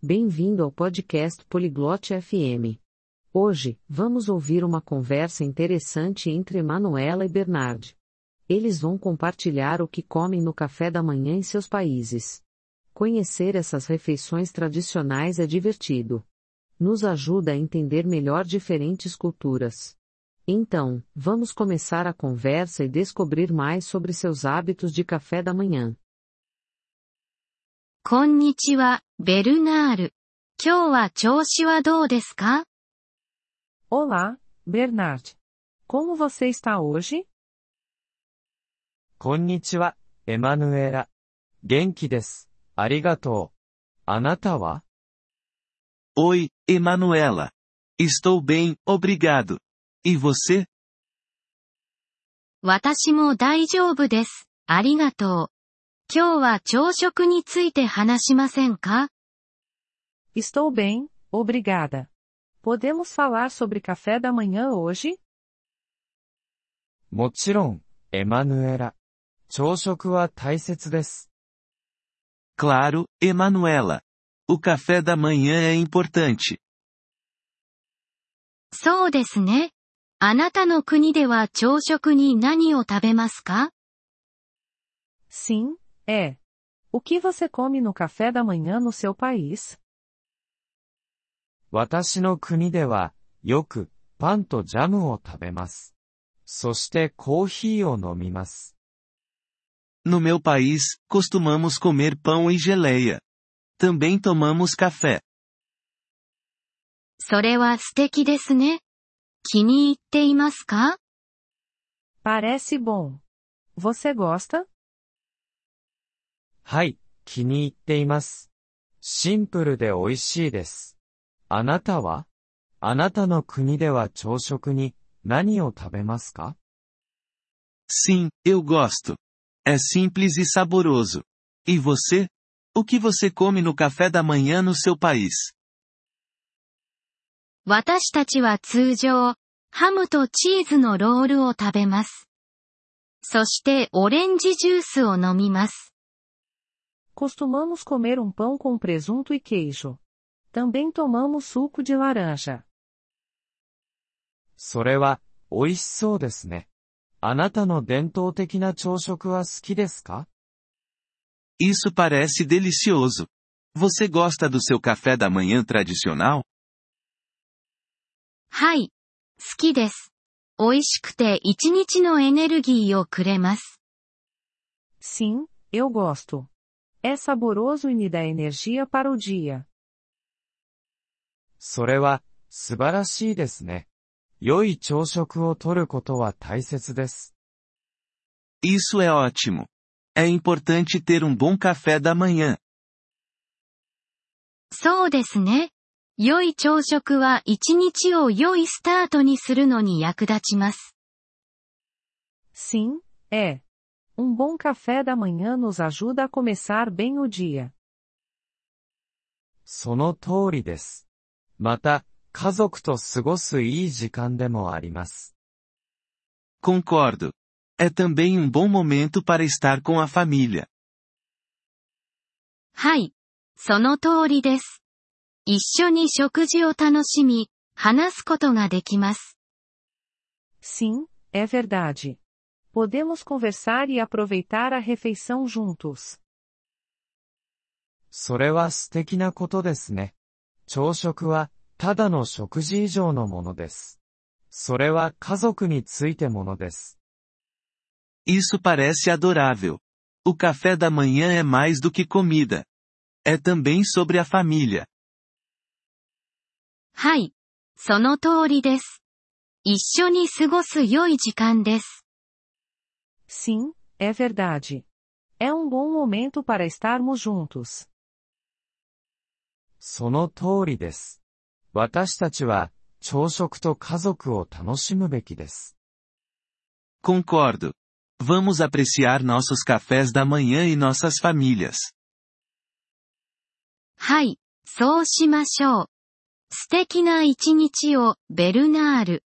Bem-vindo ao podcast Poliglote FM. Hoje, vamos ouvir uma conversa interessante entre Emanuela e Bernard. Eles vão compartilhar o que comem no café da manhã em seus países. Conhecer essas refeições tradicionais é divertido. Nos ajuda a entender melhor diferentes culturas. Então, vamos começar a conversa e descobrir mais sobre seus hábitos de café da manhã. こんにちは、ベルナール。今日は調子はどうですか Olá, Bernard. Como você está hoje? こんにちは、エマヌエラ。元気です。ありがとう。あなたは Oi, Emanuela. Estou bem, obrigado. E você? 私も大丈夫です。ありがとう。今日は朝食について話しませんか Estou bem, obrigada. Podemos falar sobre café da manhã hoje? もちろん、エマヌエラ。朝食は大切です。Claro, Emanuela. O café da manhã é importante. そうですね。あなたの国では朝食に何を食べますか Sim, é. O que você come no café da manhã no seu país? 私の国では、よく、パンとジャムを食べます。そしてコーヒーを飲みます。 No meu país, costumamos comer pão e geleia. Também tomamos café. それは素敵ですね。気に入っていますか Parece bom. Você gosta? はい、気に入っています。シンプルで美味しいです。あなたは？あなたの国では朝食に何を食べますか？Sim, eu gosto. É simples e saboroso. E você? O que você come no café da manhã no seu país? 私たちは通常、ハムとチーズのロールを食べます。そしてオレンジジュースを飲みます。Costumamos comer um pão com presunto e queijo. Também tomamos suco de laranja. それは、美味しそうですね。あなたの伝統的な朝食は好きですか Isso parece delicioso. Você gosta do seu café da manhã tradicional? はい。好きです。美味しくて一日のエネルギーをくれます。 Sim, eu gosto. É saboroso e me dá energia para o dia. それは、素晴らしいですね。良い朝食をとることは大切です。 Isso é ótimo. É importante ter um bom café da manhã. そうですね。良い朝食は一日を良いスタートにするのに役立ちます。 Sim, é. Um bom café da manhã nos ajuda a começar bem o dia. その通りです。また、家族と過ごすいい時間でもあります。 Concordo. É também um bom momento para estar com a família. はい。その通りです。一緒に食事を楽しみ、話すことができます。 Sim, é verdade. Podemos conversar e aproveitar a refeição juntos. それは素敵なことですね。朝食は、ただの食事以上のものです。それは家族についてものです。 Isso parece adorável. O café da manhã é mais do que comida. É também sobre a família. はい。その通りです。一緒に過ごす良い時間です。 Sim, é verdade. É um bom momento para estarmos juntos. その通りです。私たちは、朝食と家族を楽しむべきです。 Concordo. Vamos apreciar nossos cafés da manhã e nossas famílias. はい。そうしましょう。素敵な一日を、ベルナール。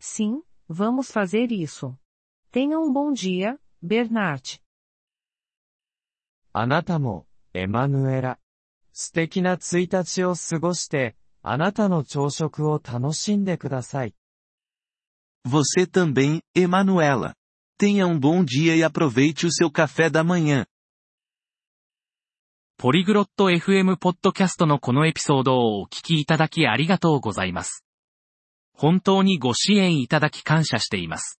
Sim, vamos fazer isso. Tenha um bom dia, Bernard. あなたも、エマヌエラ。素敵な1日を過ごして、あなたの朝食を楽しんでください。Você também, Emanuela. Tenha um bom dia e aproveite o seu café da manhã. ポリグロット FM ポッドキャストのこのエピソードをお聞きいただきありがとうございます。本当にご支援いただき感謝しています。